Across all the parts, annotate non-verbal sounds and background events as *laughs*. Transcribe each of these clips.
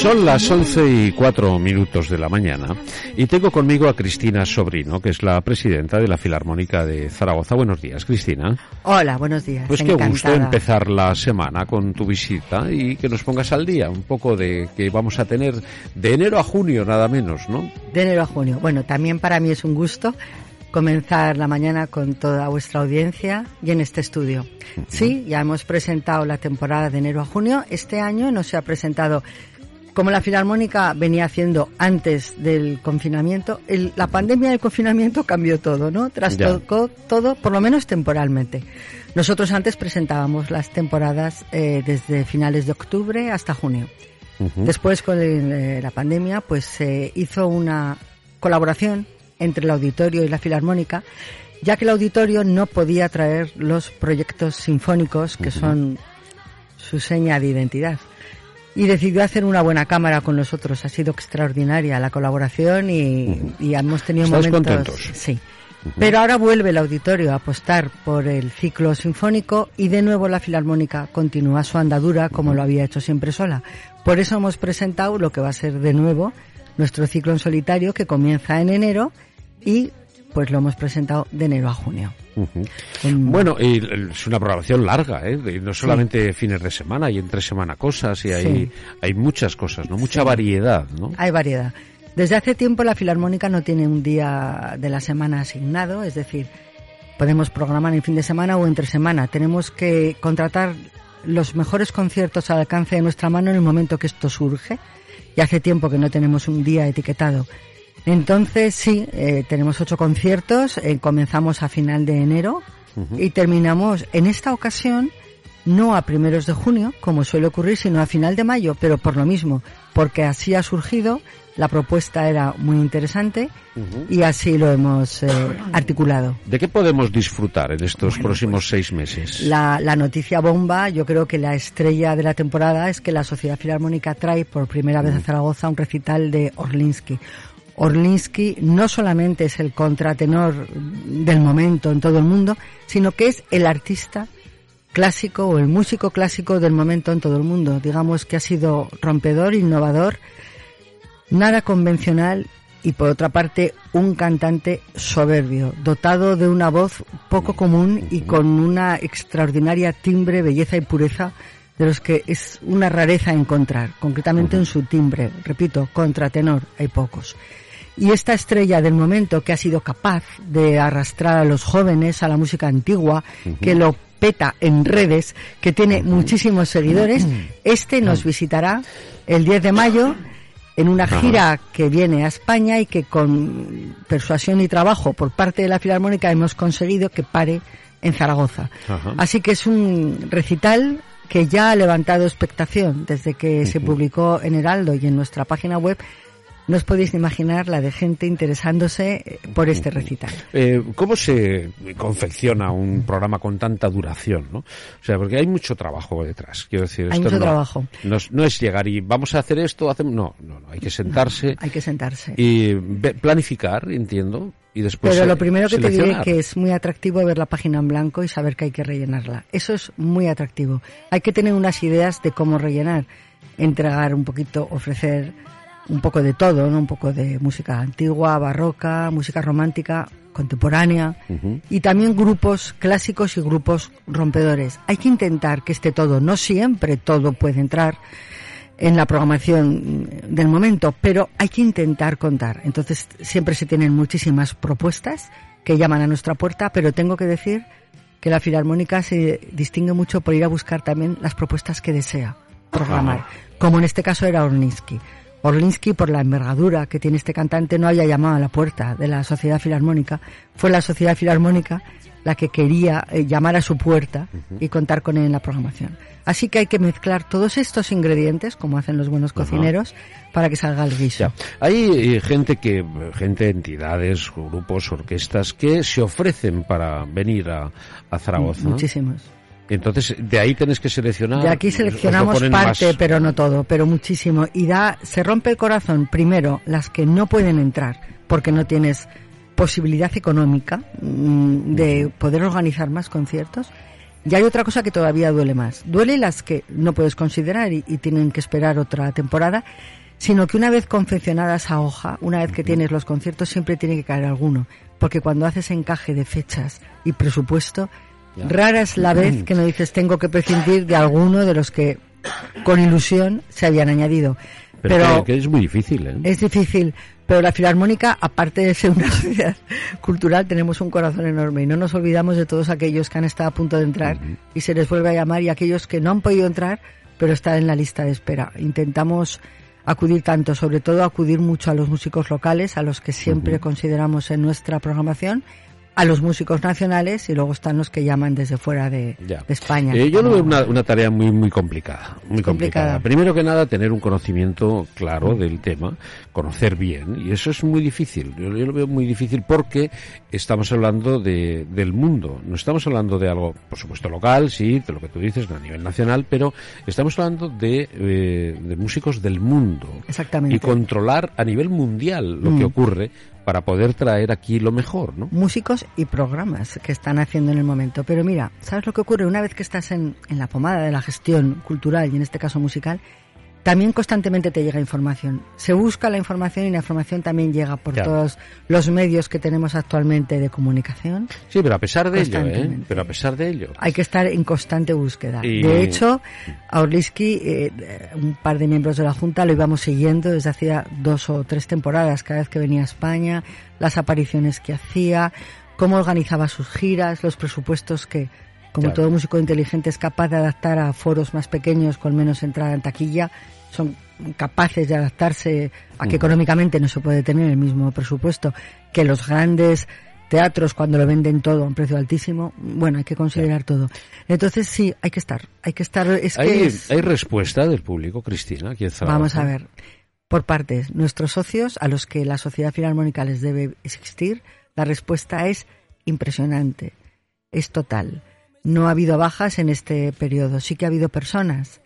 Son las once y cuatro minutos de la mañana y tengo conmigo a Cristina Sobrino, que es la presidenta de la Filarmónica de Zaragoza. Buenos días, Cristina. Hola, buenos días. Pues qué gusto empezar la semana con tu visita y que nos pongas al día un poco de que vamos a tener de enero a junio, nada menos, ¿no? De enero a junio. Bueno, también para mí es un gusto comenzar la mañana con toda vuestra audiencia y en este estudio. Sí, ya hemos presentado la temporada de enero a junio. Este año no se ha presentado como la Filarmónica venía haciendo antes del confinamiento, la pandemia del confinamiento cambió todo, ¿no? Trastocó todo, por lo menos temporalmente. Nosotros antes presentábamos las temporadas eh, desde finales de octubre hasta junio. Después, con eh, la pandemia, pues se hizo una colaboración entre el auditorio y la Filarmónica, ya que el auditorio no podía traer los proyectos sinfónicos que son su seña de identidad y decidió hacer una buena cámara con nosotros. Ha sido extraordinaria la colaboración y, hemos tenido momentos. contentos? Sí. Pero ahora vuelve el auditorio a apostar por el ciclo sinfónico y de nuevo la Filarmónica continúa su andadura como lo había hecho siempre sola. Por eso hemos presentado lo que va a ser de nuevo nuestro ciclo en solitario que comienza en enero y pues lo hemos presentado de enero a junio. Bueno, es una programación larga, ¿eh? no solamente fines de semana, y entre semana cosas, y hay, hay muchas cosas, ¿no? Mucha variedad, ¿no? Hay variedad. Desde hace tiempo la Filarmónica no tiene un día de la semana asignado, es decir, podemos programar en fin de semana o entre semana. Tenemos que contratar los mejores conciertos al alcance de nuestra mano en el momento que esto surge. Y hace tiempo que no tenemos un día etiquetado. Entonces, sí, eh, tenemos ocho conciertos, eh, comenzamos a final de enero y terminamos en esta ocasión no a primeros de junio, como suele ocurrir, sino a final de mayo, pero por lo mismo, porque así ha surgido, la propuesta era muy interesante y así lo hemos eh, articulado. ¿De qué podemos disfrutar en estos próximos seis meses? La, la, noticia bomba, yo creo que la estrella de la temporada es que la Sociedad Filarmónica trae por primera vez a Zaragoza un recital de Orlinsky Orlinsky no solamente es el contratenor del momento en todo el mundo, sino que es el artista clásico o el músico clásico del momento en todo el mundo. Digamos que ha sido rompedor, innovador, nada convencional y por otra parte un cantante soberbio, dotado de una voz poco común y con una extraordinaria timbre, belleza y pureza de los que es una rareza encontrar, concretamente en su timbre. Repito, contratenor, hay pocos. Y esta estrella del momento que ha sido capaz de arrastrar a los jóvenes a la música antigua, que lo peta en redes, que tiene muchísimos seguidores, este nos visitará el 10 de mayo en una gira que viene a España y que con persuasión y trabajo por parte de la Filarmónica hemos conseguido que pare en Zaragoza. Así que es un recital que ya ha levantado expectación desde que se publicó en Heraldo y en nuestra página web. No os podéis imaginar la de gente interesándose eh, por este recital. Eh, ¿Cómo se confecciona un programa con tanta duración? ¿no? O sea, porque hay mucho trabajo detrás. Quiero decir, hay mucho trabajo. No, es llegar y vamos a hacer esto, hacemos, no, no, hay que sentarse. hay que sentarse. Y planificar, entiendo, y después Pero lo primero que te diré que es muy atractivo ver la página en blanco y saber que hay que rellenarla. Eso es muy atractivo. Hay que tener unas ideas de cómo rellenar, entregar un poquito, ofrecer un poco de todo, ¿no? Un poco de música antigua, barroca, música romántica, contemporánea y también grupos clásicos y grupos rompedores. Hay que intentar que esté todo, no siempre todo puede entrar en la programación del momento, pero hay que intentar contar. Entonces siempre se tienen muchísimas propuestas que llaman a nuestra puerta, pero tengo que decir que la Filarmónica se distingue mucho por ir a buscar también las propuestas que desea programar, como en este caso era Orninsky. Orlinsky, por la envergadura que tiene este cantante, no haya llamado a la puerta de la Sociedad Filarmónica. Fue la Sociedad Filarmónica la que quería eh, llamar a su puerta y contar con él en la programación. Así que hay que mezclar todos estos ingredientes, como hacen los buenos cocineros, para que salga el guiso. Hay eh, gente que, gente, entidades, grupos, orquestas que se ofrecen para venir a, a Zaragoza. Muchísimos. Entonces, de ahí tenés que seleccionar. De aquí seleccionamos parte, pero no todo, pero muchísimo. Y da, se rompe el corazón, primero, las que no pueden entrar, porque no tienes posibilidad económica mm, de poder organizar más conciertos. Y hay otra cosa que todavía duele más. Duele las que no puedes considerar y, y tienen que esperar otra temporada, sino que una vez confeccionada esa hoja, una vez que tienes los conciertos, siempre tiene que caer alguno. Porque cuando haces encaje de fechas y presupuesto, Rara es la vez que me dices tengo que prescindir de alguno de los que con ilusión se habían añadido. Pero, que es muy difícil, ¿eh? Es difícil, pero la Filarmónica, aparte de ser una *laughs* sociedad cultural, tenemos un corazón enorme y no nos olvidamos de todos aquellos que han estado a punto de entrar y se les vuelve a llamar y aquellos que no han podido entrar, pero están en la lista de espera. Intentamos acudir tanto, sobre todo acudir mucho a los músicos locales, a los que siempre consideramos en nuestra programación, a los músicos nacionales y luego están los que llaman desde fuera de, España. Eh, yo lo veo una, tarea muy muy complicada, muy complicada. Primero que nada tener un conocimiento claro del tema, conocer bien y eso es muy difícil. Yo, lo veo muy difícil porque estamos hablando de, del mundo, no estamos hablando de algo, por supuesto local, sí, de lo que tú dices a nivel nacional, pero estamos hablando de, eh, de músicos del mundo. Exactamente. Y controlar a nivel mundial lo que mm. ocurre para poder traer aquí lo mejor, ¿no? Músicos y programas que están haciendo en el momento. Pero mira, ¿sabes lo que ocurre? Una vez que estás en, en la pomada de la gestión cultural y en este caso musical, también constantemente te llega información. Se busca la información y la información también llega por todos los medios que tenemos actualmente de comunicación. Sí, pero a pesar de ello, ¿eh? Pero a pesar de ello. Hay que estar en constante búsqueda. De hecho, a Orliski, eh, un par de miembros de la Junta lo íbamos siguiendo desde hacía dos o tres temporadas, cada vez que venía a España, las apariciones que hacía, cómo organizaba sus giras, los presupuestos que como todo músico inteligente es capaz de adaptar a foros más pequeños con menos entrada en taquilla, son capaces de adaptarse a que económicamente no se puede tener el mismo presupuesto que los grandes teatros cuando lo venden todo a un precio altísimo. Bueno, hay que considerar todo. Entonces sí, hay que estar, hay que estar. Es ¿Hay, ¿Hay respuesta del público, Cristina? Vamos a ver. Por partes, nuestros socios, a los que la Sociedad Filarmónica les debe existir, la respuesta es impresionante, es total. No ha habido bajas en este periodo. Sí que ha habido personas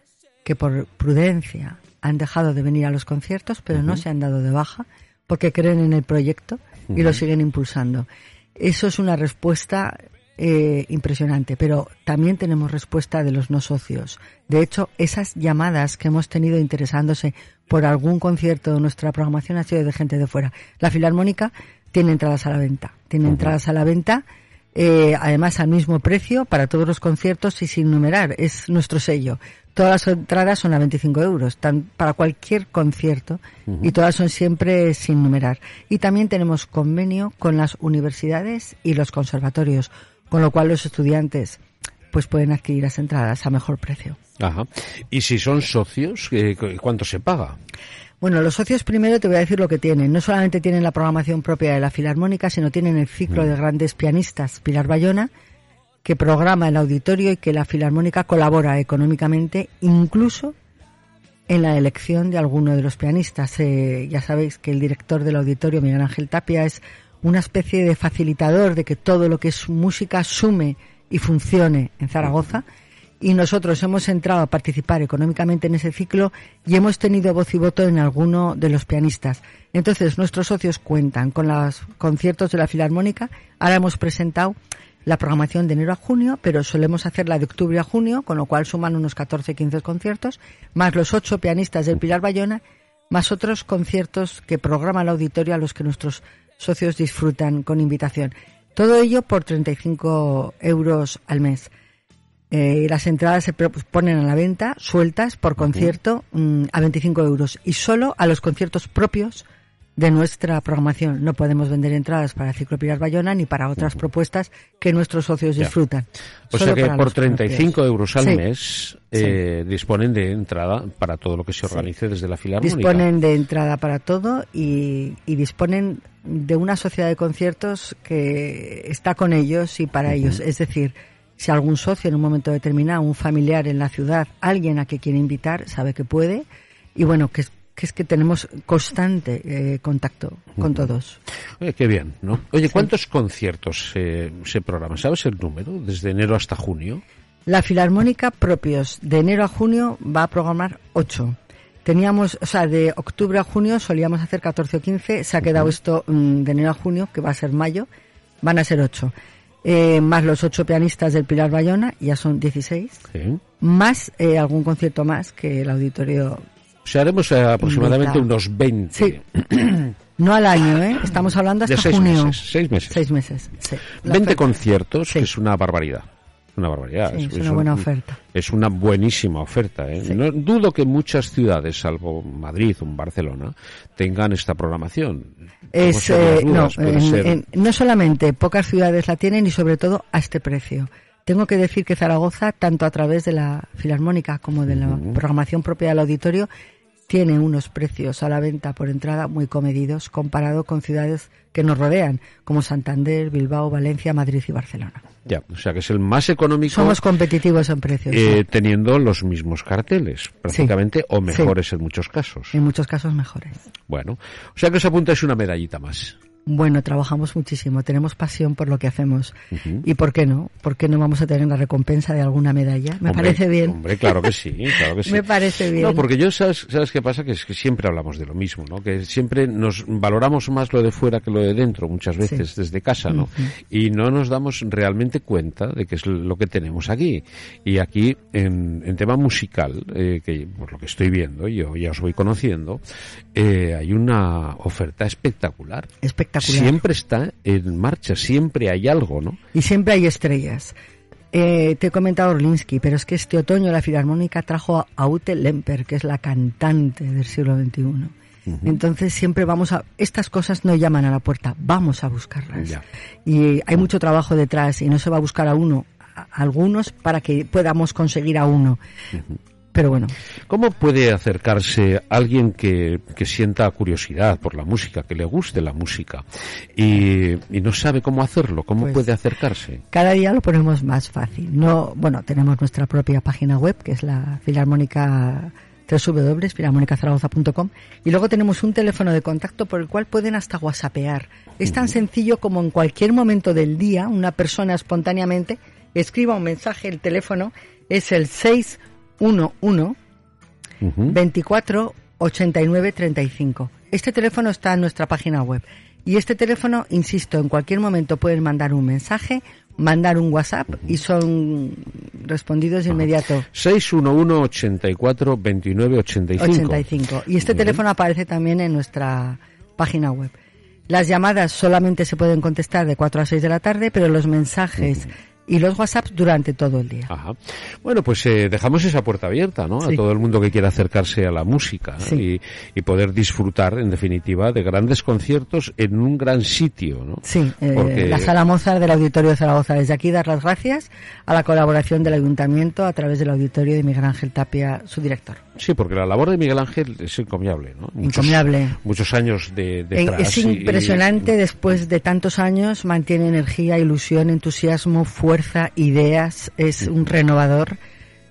que por prudencia han dejado de venir a los conciertos, pero no se han dado de baja porque creen en el proyecto y lo siguen impulsando. Eso es una respuesta eh, impresionante, pero también tenemos respuesta de los no socios. De hecho, esas llamadas que hemos tenido interesándose por algún concierto de nuestra programación ha sido de gente de fuera. La Filarmónica tiene entradas a la venta. Tiene entradas a la venta eh, además al mismo precio para todos los conciertos y sin numerar, es nuestro sello. Todas las entradas son a 25 euros, para cualquier concierto, y todas son siempre sin numerar. Y también tenemos convenio con las universidades y los conservatorios, con lo cual los estudiantes pues pueden adquirir las entradas a mejor precio. Ajá. ¿Y si son socios, eh, cuánto se paga? Bueno, los socios primero te voy a decir lo que tienen. No solamente tienen la programación propia de la Filarmónica, sino tienen el ciclo mm. de grandes pianistas Pilar Bayona, que programa el auditorio y que la Filarmónica colabora económicamente, incluso en la elección de alguno de los pianistas. Eh, ya sabéis que el director del auditorio, Miguel Ángel Tapia, es una especie de facilitador de que todo lo que es música sume y funcione en Zaragoza y nosotros hemos entrado a participar económicamente en ese ciclo y hemos tenido voz y voto en alguno de los pianistas. Entonces, nuestros socios cuentan con los conciertos de la Filarmónica. Ahora hemos presentado la programación de enero a junio, pero solemos hacer la de octubre a junio, con lo cual suman unos 14-15 conciertos, más los ocho pianistas del Pilar Bayona, más otros conciertos que programa el auditorio a los que nuestros socios disfrutan con invitación. Todo ello por 35 euros al mes. Eh, las entradas se ponen a la venta sueltas por concierto mm, a 25 euros. Y solo a los conciertos propios de nuestra programación. No podemos vender entradas para Ciclo Pilar Bayona ni para otras propuestas que nuestros socios disfrutan. O sea que por 35 euros al mes eh, disponen de entrada para todo lo que se organice desde la Filarmónica. Disponen de entrada para todo y, disponen de una sociedad de conciertos que está con ellos y para ellos. Es decir, si algún socio en un momento determinado, un familiar en la ciudad, alguien a que quiere invitar, sabe que puede. Y bueno, que, es que tenemos constante eh, contacto con todos. Oye, qué bien, ¿no? Oye, ¿cuántos conciertos se programan? ¿Sabes el número? Desde enero hasta junio. La Filarmónica propios de enero a junio va a programar ocho. Teníamos, o sea, de octubre a junio solíamos hacer 14 o 15, se ha quedado esto mm, de enero a junio, que va a ser mayo, van a ser ocho. Eh, más los ocho pianistas del Pilar Bayona, ya son 16. Sí. Más eh, algún concierto más que el auditorio. O sea, haremos eh, aproximadamente unos 20. Sí. *clears throat* No al año, ¿eh? Estamos hablando De hasta seis junio. meses. Seis meses. Seis meses, sí. La 20 oferta- conciertos, que es una barbaridad. Una barbaridad. Sí, es una buena oferta. Es una buenísima oferta. ¿eh? Sí. No, dudo que muchas ciudades, salvo Madrid o Barcelona, tengan esta programación. Es, eh, no, dudas, puede en- ser- en- no solamente pocas ciudades la tienen y sobre todo a este precio. Tengo que decir que Zaragoza, tanto a través de la Filarmónica como de la programación propia del auditorio, tiene unos precios a la venta por entrada muy comedidos comparado con ciudades que nos rodean, como Santander, Bilbao, Valencia, Madrid y Barcelona. Ya, o sea que es el más económico. Somos competitivos en precios, eh, teniendo los mismos carteles, prácticamente, o mejores en muchos casos. en muchos casos mejores. Bueno, o sea que os apuntáis una medallita más. Bueno, trabajamos muchísimo, tenemos pasión por lo que hacemos. ¿Y por qué no? ¿Por qué no vamos a tener la recompensa de alguna medalla? Me Hombre, parece bien. Hombre, claro que sí, *laughs* claro que sí. Me parece bien. No, porque yo, ¿sabes, ¿sabes qué pasa? Que es que siempre hablamos de lo mismo, ¿no? Que siempre nos valoramos más lo de fuera que lo de dentro, muchas veces desde casa, ¿no? Y no nos damos realmente cuenta de que es lo que tenemos aquí. Y aquí, en, en tema musical, eh, que por lo que estoy viendo, yo ya os voy conociendo, eh, hay una oferta espectacular. Espectacular. Siempre está en marcha, siempre hay algo, ¿no? Y siempre hay estrellas. Eh, te he comentado Orlinsky, pero es que este otoño la Filarmónica trajo a, Ute Lemper, que es la cantante del siglo XXI. Entonces siempre vamos a... Estas cosas no llaman a la puerta, vamos a buscarlas. Ya. Y hay mucho trabajo detrás y no se va a buscar a uno, a algunos para que podamos conseguir a uno. Pero bueno, ¿Cómo puede acercarse alguien que, que sienta curiosidad por la música, que le guste la música y, y no sabe cómo hacerlo? ¿Cómo Pues- puede acercarse? cada día lo ponemos más fácil. No, bueno, tenemos nuestra propia página web, que es la Filarmónica www.filarmonicazaragoza.com y luego tenemos un teléfono de contacto por el cual pueden hasta whatsappear. Es tan sencillo como en cualquier momento del día una persona espontáneamente escriba un mensaje, el teléfono es el 611 Ujú. 24 89 35. Este teléfono está en nuestra página web. Y este teléfono, insisto, en cualquier momento pueden mandar un mensaje, mandar un WhatsApp y son respondidos de inmediato. 611 84 29 85. 85. Y este teléfono aparece también en nuestra página web. Las llamadas solamente se pueden contestar de 4 a 6 de la tarde, pero los mensajes y los WhatsApps durante todo el día. Ajá. Bueno, pues eh, dejamos esa puerta abierta, ¿no? Sí. A todo el mundo que quiera acercarse a la música. Sí. y, y poder disfrutar, en definitiva, de grandes conciertos en un gran sitio, ¿no? Sí, eh, Porque- la Sala Mozart del Auditorio de Zaragoza. Desde aquí dar las gracias a la colaboración del Ayuntamiento a través del Auditorio de Miguel Ángel Tapia, su director. Sí, porque la labor de Miguel Ángel es encomiable, ¿no? Encomiable. Muchos años de, es y- impresionante, después de tantos años, mantiene energía, ilusión, entusiasmo, fuerza, ideas, es un renovador.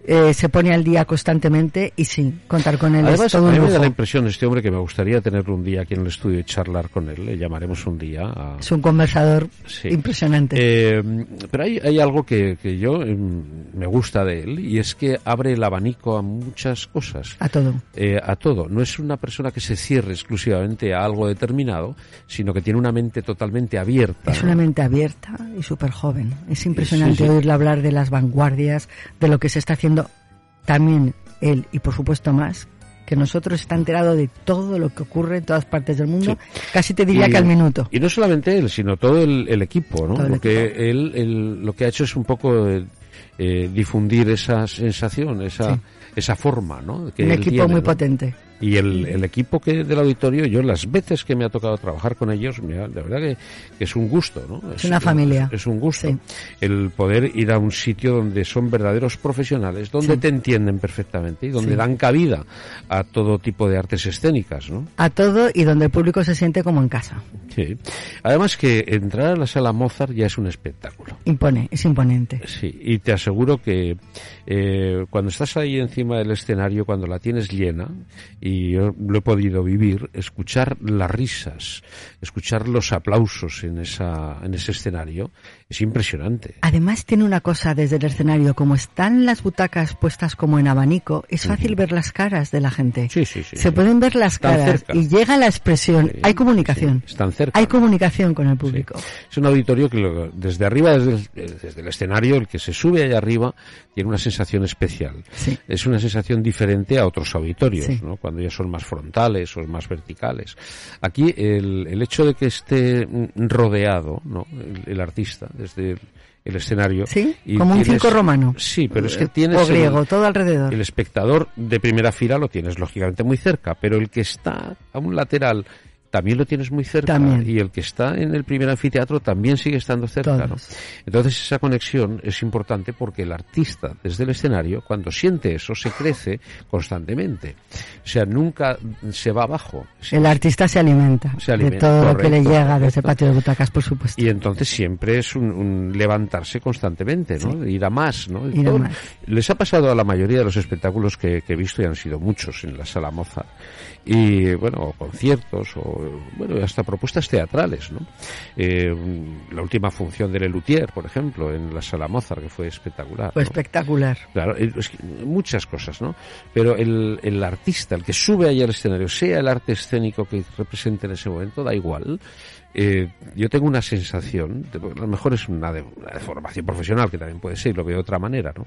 Eh, se pone al día constantemente y sí, contar con él Además, es todo a un mí me da la impresión este hombre que me gustaría tenerlo un día aquí en el estudio y charlar con él. Le llamaremos un día a... Es un conversador Sí. impresionante. Eh, pero hay, hay algo que, que yo em, me gusta de él y es que abre el abanico a muchas cosas. a todo. eh, a todo. No es una persona que se cierre exclusivamente a algo determinado, sino que tiene una mente totalmente abierta. Es una mente abierta y súper joven. Es impresionante Sí, sí. oírle hablar de las vanguardias, de lo que se está haciendo también él y por supuesto más que nosotros está enterado de todo lo que ocurre en todas partes del mundo, casi te diría Y- que al minuto. Y no solamente él, sino todo el, el equipo, ¿no? Todo Porque equipo. él, él lo que ha hecho es un poco eh, difundir esa sensación, esa, Sí. esa forma, ¿no? Que Un equipo tiene, muy ¿no? potente. Y el, el equipo que del auditorio, yo las veces que me ha tocado trabajar con ellos, ha- de verdad que, que es un gusto, ¿no? Es una familia. Es, un gusto. Sí. El poder ir a un sitio donde son verdaderos profesionales, donde Sí. te entienden perfectamente y donde Sí. dan cabida a todo tipo de artes escénicas, ¿no? A todo y donde el público se siente como en casa. Sí. Además que entrar a la sala Mozart ya es un espectáculo. Impone, es imponente. Sí, y te aseguro que eh, cuando estás ahí encima del escenario, cuando la tienes llena y, y yo lo he podido vivir, escuchar las risas, escuchar los aplausos en, esa, en ese escenario, es impresionante. Además tiene una cosa desde el escenario, como están las butacas puestas como en abanico, es fácil ver las caras de la gente. Sí, sí, sí. Se pueden ver las caras y llega la expresión, hay comunicación. están cerca. Hay comunicación con el público. Es un auditorio que desde arriba, desde el, desde el, escenario, el que se sube allá arriba, tiene una sensación especial. Es una sensación diferente a otros auditorios, ¿no? cuando ya son más frontales o más verticales. Aquí el, el hecho de que esté rodeado ¿no? el, el artista desde el, escenario. Sí, como un circo romano. Sí, pero es que tienes. O griego, todo alrededor. El espectador de primera fila lo tienes lógicamente muy cerca, pero el que está a un lateral también lo tienes muy cerca y el que está en el primer anfiteatro también sigue estando cerca. ¿no? Entonces esa conexión es importante porque el artista desde el escenario cuando siente eso se crece constantemente. O sea, nunca se va abajo. El artista se alimenta, se alimenta de todo correcto, lo que le llega correcto. de ese patio de butacas, por supuesto. Y entonces siempre es un, un levantarse constantemente, ¿no? Sí. Ir a más, ¿no? Ir todo, a más. Les ha pasado a la mayoría de los espectáculos que, que he visto y han sido muchos en la Sala Moza y bueno conciertos o bueno hasta propuestas teatrales no eh, la última función de Lelutier por ejemplo en la sala Mozart que fue espectacular fue ¿no? espectacular. Claro es que muchas cosas no pero el, el artista el que sube ahí al escenario sea el arte escénico que represente en ese momento da igual eh, yo tengo una sensación, de, a lo mejor es una, de, una deformación profesional, que también puede ser, lo veo de otra manera, ¿no?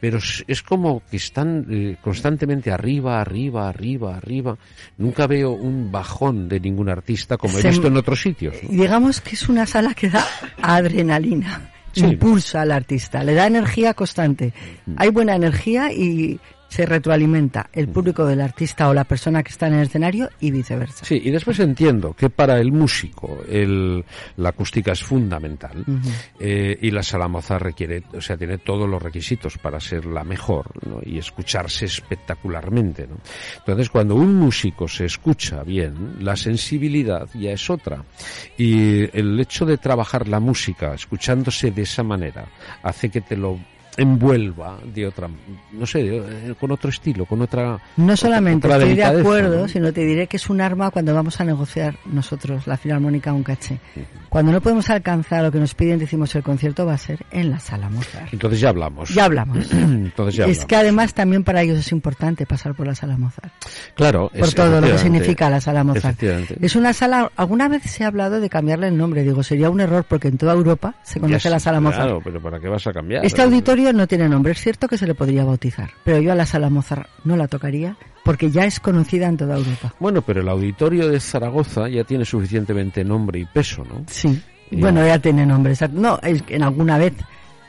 Pero es, es como que están eh, constantemente arriba, arriba, arriba, arriba. Nunca veo un bajón de ningún artista como he visto en otros sitios. ¿no? Digamos que es una sala que da adrenalina, Sí. impulsa al artista, le da energía constante. Mm. Hay buena energía y se retroalimenta el público del artista o la persona que está en el escenario y viceversa. Sí, y después entiendo que para el músico el, la acústica es fundamental eh, y la sala Mozart requiere, o sea, tiene todos los requisitos para ser la mejor ¿no? y escucharse espectacularmente. ¿no? Entonces, cuando un músico se escucha bien, la sensibilidad ya es otra. Y el hecho de trabajar la música escuchándose de esa manera hace que te lo envuelva de otra, no sé, de- con otro estilo, con otra... No solamente otra estoy de acuerdo, ¿no? sino te diré que es un arma cuando vamos a negociar nosotros, la Filarmónica, un caché. Cuando no podemos alcanzar lo que nos piden, decimos el concierto va a ser en la sala Mozart. Entonces ya hablamos. Ya hablamos. *clears throat* Entonces ya es hablamos. que además también para ellos es importante pasar por la sala Mozart. Claro, Por es- todo lo que significa la sala Mozart. Es una sala, alguna vez se ha hablado de cambiarle el nombre. Digo, sería un error porque en toda Europa se conoce Ya la sala Mozart. Claro, pero ¿para qué vas a cambiar? Este auditorio no tiene nombre. Es cierto que se le podría bautizar, pero yo a la sala Mozart no la tocaría porque ya es conocida en toda Europa. Bueno, pero el auditorio de Zaragoza ya tiene suficientemente nombre y peso, ¿no? Sí. Bueno, ya tiene nombre. No, es que en alguna vez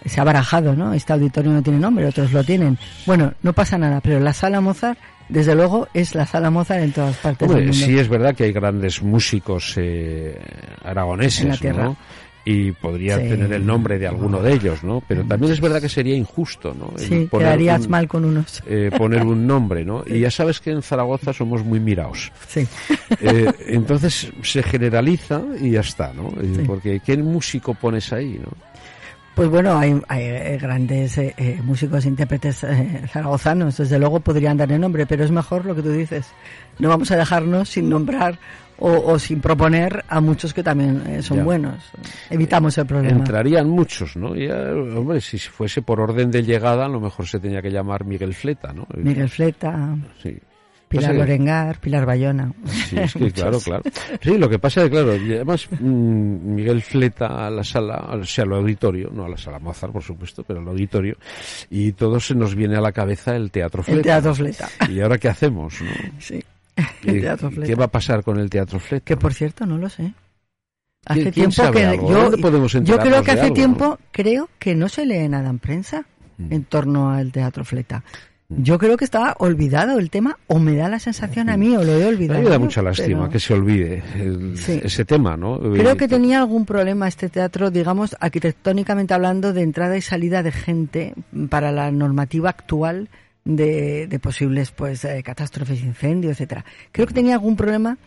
se ha barajado, ¿no? Este auditorio no tiene nombre, otros lo tienen. Bueno, no pasa nada, pero la sala Mozart, desde luego, es la sala Mozart en todas partes del mundo. sí es verdad que hay grandes músicos eh, aragoneses, En la tierra. ¿no? Y podría Sí. tener el nombre de alguno de ellos, ¿no? Pero también es verdad que sería injusto, ¿no? El Sí, poner quedarías un- mal con unos. eh, poner un nombre, ¿no? Y ya sabes que en Zaragoza somos muy mirados. Sí. Eh, entonces se generaliza y ya está, ¿no? Eh, Sí. Porque ¿qué músico pones ahí, no? Pues bueno, hay, hay, eh, grandes eh, músicos, intérpretes eh, zaragozanos, desde luego podrían darle nombre, pero es mejor lo que tú dices. No vamos a dejarnos sin nombrar o, o sin proponer a muchos que también eh, son Ya. buenos. Evitamos el problema. Entrarían muchos, ¿no? Ya, hombre, si fuese por orden de llegada, a lo mejor se tenía que llamar Miguel Fleta, ¿no? Miguel Fleta, Sí. Pilar Lorengar, Pilar Bayona. Sí, *laughs* es que claro, claro. Sí, lo que pasa es que, claro, además mm, Miguel fleta a la sala, o sea, al auditorio, no a la sala Mozart, por supuesto, pero al auditorio, y todo se nos viene a la cabeza el teatro fleta. El teatro Fleta. ¿Y ahora qué hacemos? no? Sí. *laughs* ¿Qué, El teatro qué va a pasar con el teatro fleta? Que por cierto, no lo sé. Hace ¿Quién tiempo que algo? yo, ¿Dónde podemos yo creo que hace algo, tiempo creo que no se lee nada en prensa Mm. en torno al teatro Fleta. Yo creo que estaba olvidado el tema o me da la sensación a mí o lo he A olvidado. mí me da mucha lástima pero que se olvide el- Sí. ese tema, ¿no? Creo que tenía algún problema este teatro, digamos, arquitectónicamente hablando, de entrada y salida de gente para la normativa actual de, de posibles pues eh, catástrofes, incendios, etcétera. Creo que tenía algún problema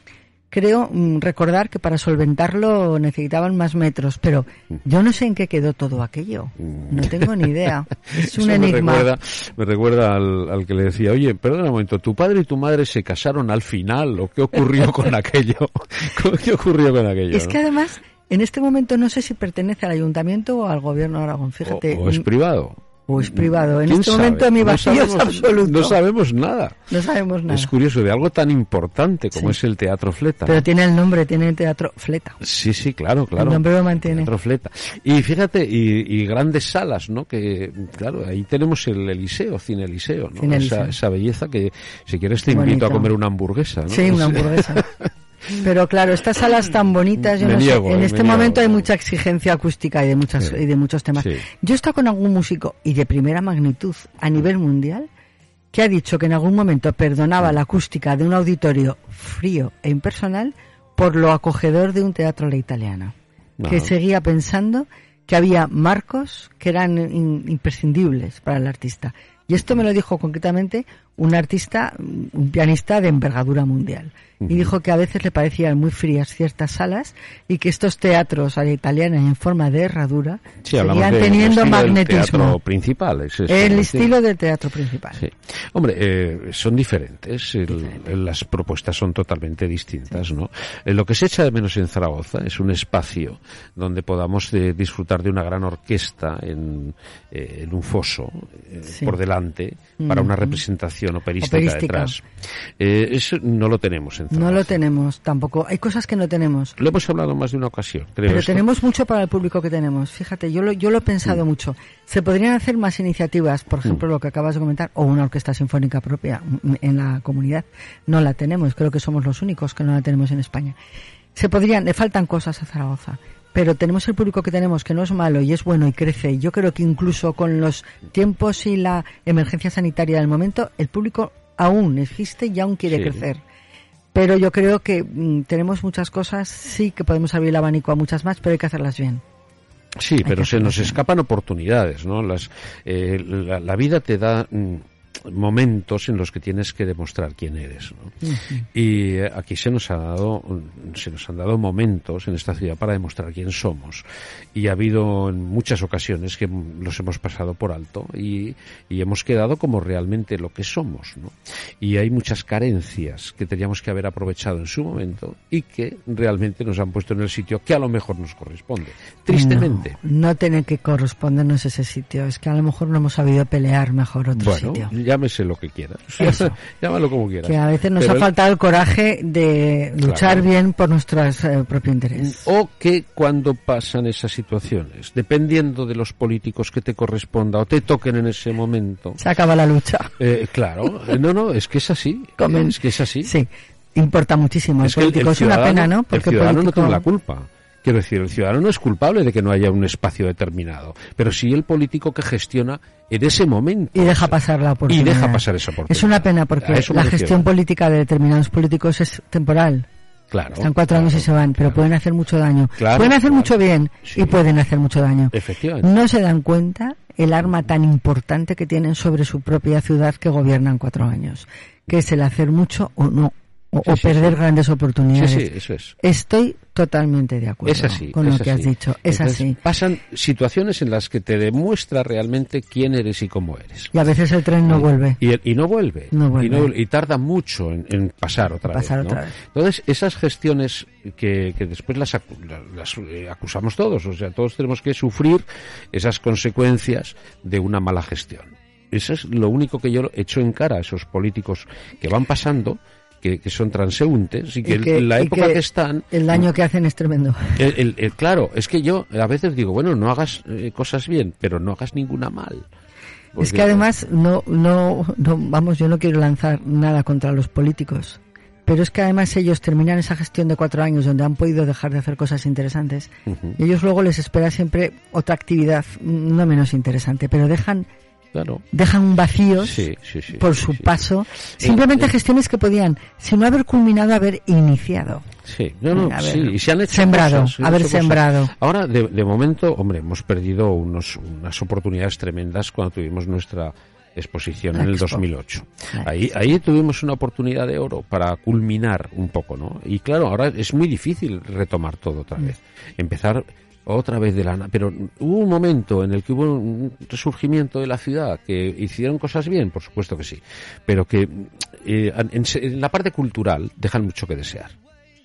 creo mm, recordar que para solventarlo necesitaban más metros, pero yo no sé en qué quedó todo aquello. No tengo ni idea. *laughs* Es un enigma. Me recuerda, me recuerda al, al, que le decía, oye, perdona un momento, ¿tu padre y tu madre se casaron al final o qué ocurrió con *laughs* aquello? *laughs* ¿Qué ocurrió con aquello? Es que además, en este momento no sé si pertenece al ayuntamiento o al gobierno de Aragón, fíjate. o, o es privado o es privado. En este momento mi vacío no sabemos, es absoluto. No sabemos nada. No sabemos nada. Es curioso, de algo tan importante como Sí. es el Teatro Fleta. Pero ¿no? tiene el nombre, tiene el teatro Fleta. Sí, sí, claro, claro. El nombre lo mantiene. Teatro Fleta. Y fíjate, y, y grandes salas, ¿no? Que, claro, ahí tenemos el Eliseo, Cine Eliseo, ¿no? Cine esa, Eliseo. esa belleza que, si quieres, te invito a comer una hamburguesa, ¿no? Sí, una *laughs* hamburguesa. Pero claro, estas salas tan bonitas, yo Me no sé, en eh, este me momento hay mucha exigencia acústica y de muchas Sí. y de muchos temas. Sí. Yo he estado con algún músico y de primera magnitud a nivel mundial que ha dicho que en algún momento perdonaba la acústica de un auditorio frío e impersonal por lo acogedor de un teatro a la italiana. No. Que seguía pensando que había marcos que eran in- imprescindibles para el artista. Y esto me lo dijo concretamente un artista, un pianista de envergadura mundial. Y dijo que a veces le parecían muy frías ciertas salas y que estos teatros a la italiana en forma de herradura Sí, seguían teniendo del magnetismo. teatro principal. es eso, el estilo del teatro principal. Sí. Hombre, eh, son diferentes, el- el- las propuestas son totalmente distintas, ¿no? Eh, lo que se echa de menos en Zaragoza es un espacio donde podamos eh, disfrutar de una gran orquesta en, eh, en un foso por delante para una representación operística, Operística. detrás. Eh, eso no lo tenemos en No lo tenemos tampoco. Hay cosas que no tenemos. Lo hemos hablado más de una ocasión, creo. Pero esto. tenemos mucho para el público que tenemos. Fíjate, yo lo, yo lo he pensado mucho. Se podrían hacer más iniciativas, por ejemplo, lo que acabas de comentar, o una orquesta sinfónica propia mm, en la comunidad. No la tenemos, creo que somos los únicos que no la tenemos en España. Se podrían, le faltan cosas a Zaragoza. Pero tenemos el público que tenemos, que no es malo y es bueno y crece. Yo creo que incluso con los tiempos y la emergencia sanitaria del momento, el público aún existe y aún quiere Sí. crecer. Pero yo creo que mm, tenemos muchas cosas, sí que podemos abrir el abanico a muchas más, pero hay que hacerlas bien. Sí, pero se nos bien. escapan oportunidades, ¿no? Las, eh, la, la vida te da mm, momentos en los que tienes que demostrar quién eres, ¿no? Y eh, aquí se nos ha dado, se nos han dado momentos en esta ciudad para demostrar quién somos. Y ha habido en muchas ocasiones que los hemos pasado por alto y, y hemos quedado como realmente lo que somos, ¿no? Y hay muchas carencias que teníamos que haber aprovechado en su momento y que realmente nos han puesto en el sitio que a lo mejor nos corresponde. Tristemente. No, no tiene que correspondernos ese sitio. Es que a lo mejor no hemos sabido pelear mejor otro Bueno, sitio. Llámese lo que quiera. *laughs* Llámalo como quiera. Que a veces nos Pero ha el- faltado el coraje de luchar Claro. bien por nuestro eh, propio interés. O que cuando pasan esas situaciones, dependiendo de los políticos que te corresponda o te toquen en ese momento, Se acaba la lucha. eh, claro, eh, no, no, es que es así, Comen. es que es así. Sí, importa muchísimo. es el político es una pena, ¿no? el Porque ciudadano no político- tiene la culpa. Quiero decir, el ciudadano no es culpable de que no haya un espacio determinado, pero sí el político que gestiona en ese momento. Y deja pasar la Y oportunidad. deja pasar esa oportunidad. Es una pena porque la refiero. gestión política de determinados políticos es temporal. Claro, Están cuatro claro, años y se van, pero claro. pueden hacer mucho daño. Claro, pueden hacer mucho bien Sí. y pueden hacer mucho daño. Efectivamente. No se dan cuenta el arma tan importante que tienen sobre su propia ciudad que gobiernan cuatro años, que es el hacer mucho o no, o, Sí, o sí, perder sí. grandes Sí, oportunidades. sí, eso es. Estoy totalmente de acuerdo Es así. con es lo que así. has dicho. Es Entonces, así. Pasan situaciones en las que te demuestra realmente quién eres y cómo eres. Y a veces el tren no vuelve. Y, y no vuelve. No vuelve. Y, y tarda mucho en, en pasar otra Pasar vez. ¿no? otra vez. Entonces, esas gestiones que, que después las, acu- las, eh, acusamos todos, o sea, todos tenemos que sufrir esas consecuencias de una mala gestión. Eso es lo único que yo echo en cara a esos políticos que van pasando, que, que son transeúntes y que, Y que- en la y época que que están El daño que hacen es tremendo. el- el- el- claro, es que yo a veces digo, bueno, no hagas eh, cosas bien, pero no hagas ninguna mal. Es que además, no, no, no, vamos, yo no quiero lanzar nada contra los políticos, pero es que además ellos terminan esa gestión de cuatro años donde han podido dejar de hacer cosas interesantes Ujú, y ellos luego les espera siempre otra actividad no menos interesante, pero dejan, claro. dejan Sí, sí, sí, por su paso, simplemente eh. gestiones que podían, si no haber culminado, haber iniciado. Sí, no, no, A ver, sí, y se han hecho sembrado, cosas, haber hecho cosas. sembrado. Ahora, de, de momento, hombre, hemos perdido unos, unas oportunidades tremendas cuando tuvimos nuestra exposición en el 2008. Ahí, ahí tuvimos una oportunidad de oro para culminar un poco, ¿no? Y claro, ahora es muy difícil retomar todo otra vez. Empezar otra vez de la pero hubo un momento en el que hubo un resurgimiento de la ciudad que hicieron cosas bien por supuesto que sí pero que eh, en, la parte cultural dejan mucho que desear.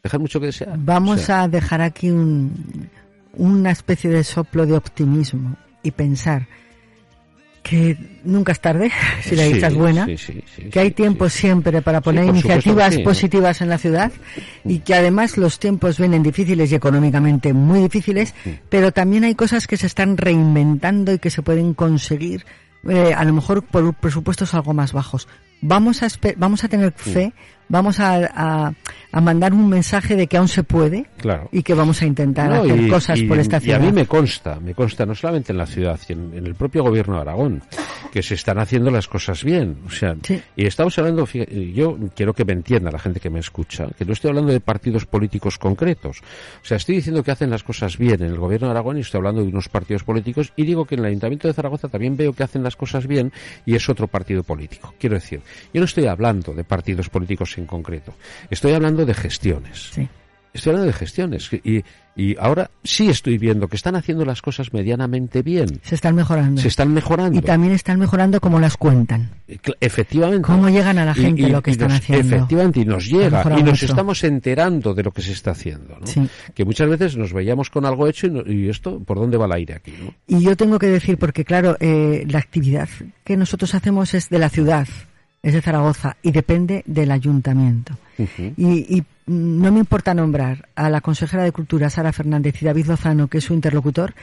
Dejan mucho que desear. Vamos a dejar aquí un, una especie de soplo de optimismo y pensar que nunca es tarde, *laughs* si la dicha es buena, que hay tiempo siempre para poner iniciativas positivas en la ciudad y que además los tiempos vienen difíciles y económicamente muy difíciles, pero también hay cosas que se están reinventando y que se pueden conseguir eh, a lo mejor por presupuestos algo más bajos. Vamos a, vamos a tener fe vamos a, a, mandar un mensaje de que aún se puede y que vamos a intentar hacer cosas por esta ciudad. Y a mí me consta, me consta no solamente en la ciudad, en, en el propio gobierno de Aragón, que se están haciendo las cosas bien. O sea, y estamos hablando, yo quiero que me entienda la gente que me escucha, que no estoy hablando de partidos políticos concretos. O sea, estoy diciendo que hacen las cosas bien en el gobierno de Aragón y estoy hablando de unos partidos políticos y digo que en el Ayuntamiento de Zaragoza también veo que hacen las cosas bien y es otro partido político. Quiero decir, yo no estoy hablando de partidos políticos en concreto. Estoy hablando de gestiones. Estoy hablando de gestiones. Y, y ahora sí estoy viendo que están haciendo las cosas medianamente bien. Se están mejorando. Se están mejorando. Y también están mejorando como las cuentan. Eh, efectivamente. Cómo llegan a la gente lo que están haciendo. Efectivamente, y nos llega. Y nos estamos enterando de lo que se está haciendo. Que muchas veces nos veíamos con algo hecho y, esto, ¿por dónde va el aire aquí? Y yo tengo que decir, porque claro, eh, la actividad que nosotros hacemos es de la ciudad es de Zaragoza y depende del ayuntamiento. y, no me importa nombrar a la consejera de Cultura, Sara Fernández, y David Lozano, que es su interlocutor,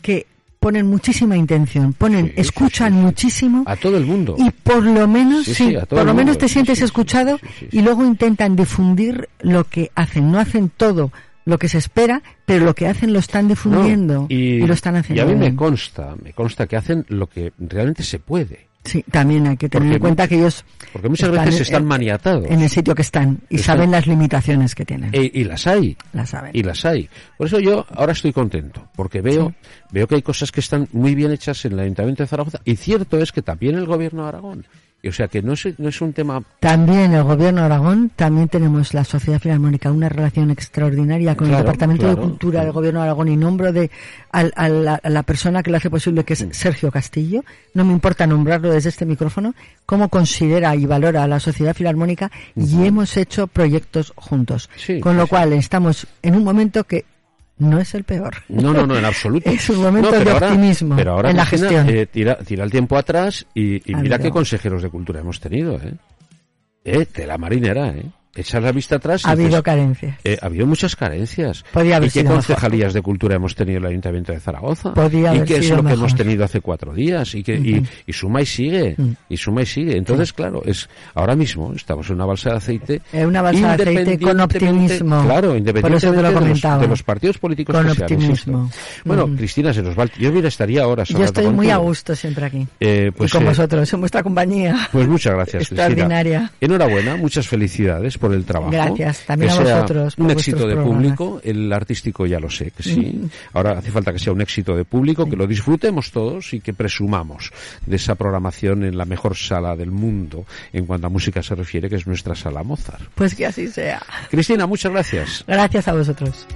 que ponen muchísima intención, ponen, escuchan muchísimo a todo el mundo. y por lo menos sí, por lo menos te sientes escuchado y luego intentan difundir lo que hacen, no hacen todo lo que se espera, pero lo que hacen lo están difundiendo y, lo están haciendo. Y a mí me consta, me consta que hacen lo que realmente se puede. Sí, también hay que tener en cuenta que ellos. Porque muchas veces están maniatados. En el sitio que están y saben las limitaciones que tienen. E, y las hay. Las saben. Y las hay. Por eso yo ahora estoy contento, porque veo, veo que hay cosas que están muy bien hechas en el Ayuntamiento de Zaragoza. Y cierto es que también el Gobierno de Aragón o sea que no es, no es un tema. También el Gobierno de Aragón, también tenemos la Sociedad Filarmónica, una relación extraordinaria con el Departamento de Cultura del Gobierno de Aragón y nombro de a, la, persona que lo hace posible, que es Sergio Castillo. No me importa nombrarlo desde este micrófono, cómo considera y valora a la Sociedad Filarmónica y hemos hecho proyectos juntos. con lo cual estamos en un momento que no es el peor. No, no, no, en *laughs* absoluto. es un momento de optimismo pero ahora en la gestión. Eh, tira, tira, el tiempo atrás y, mira qué consejeros de cultura hemos tenido, ¿eh? Eh, de la marinera, ¿eh? Echar la vista atrás. Ha habido carencias. Eh, ha habido muchas carencias. Podía haber ¿Y qué concejalías de cultura hemos tenido en el Ayuntamiento de Zaragoza? Podía ¿Y qué es lo que hemos tenido hace cuatro días? Y, que, y, suma y sigue. Y suma y sigue. Entonces, claro, es ahora mismo estamos en una balsa de aceite. Es una balsa de aceite con optimismo. Claro, independientemente de, los, de, los, partidos políticos con optimismo. Bueno, Cristina, se nos va. Yo hubiera estaría ahora. Yo estoy muy a gusto siempre aquí. Eh, pues, y con eh, vosotros, en vuestra compañía. Pues muchas gracias, *laughs* Extraordinaria. Enhorabuena, muchas felicidades por el trabajo. Gracias también a vosotros. un éxito de público, el artístico ya lo sé, que sí. Mm. Ahora hace falta que sea un éxito de público, que lo disfrutemos todos y que presumamos de esa programación en la mejor sala del mundo en cuanto a música se refiere, que es nuestra sala Mozart. Pues que así sea. Cristina, muchas gracias. Gracias a vosotros.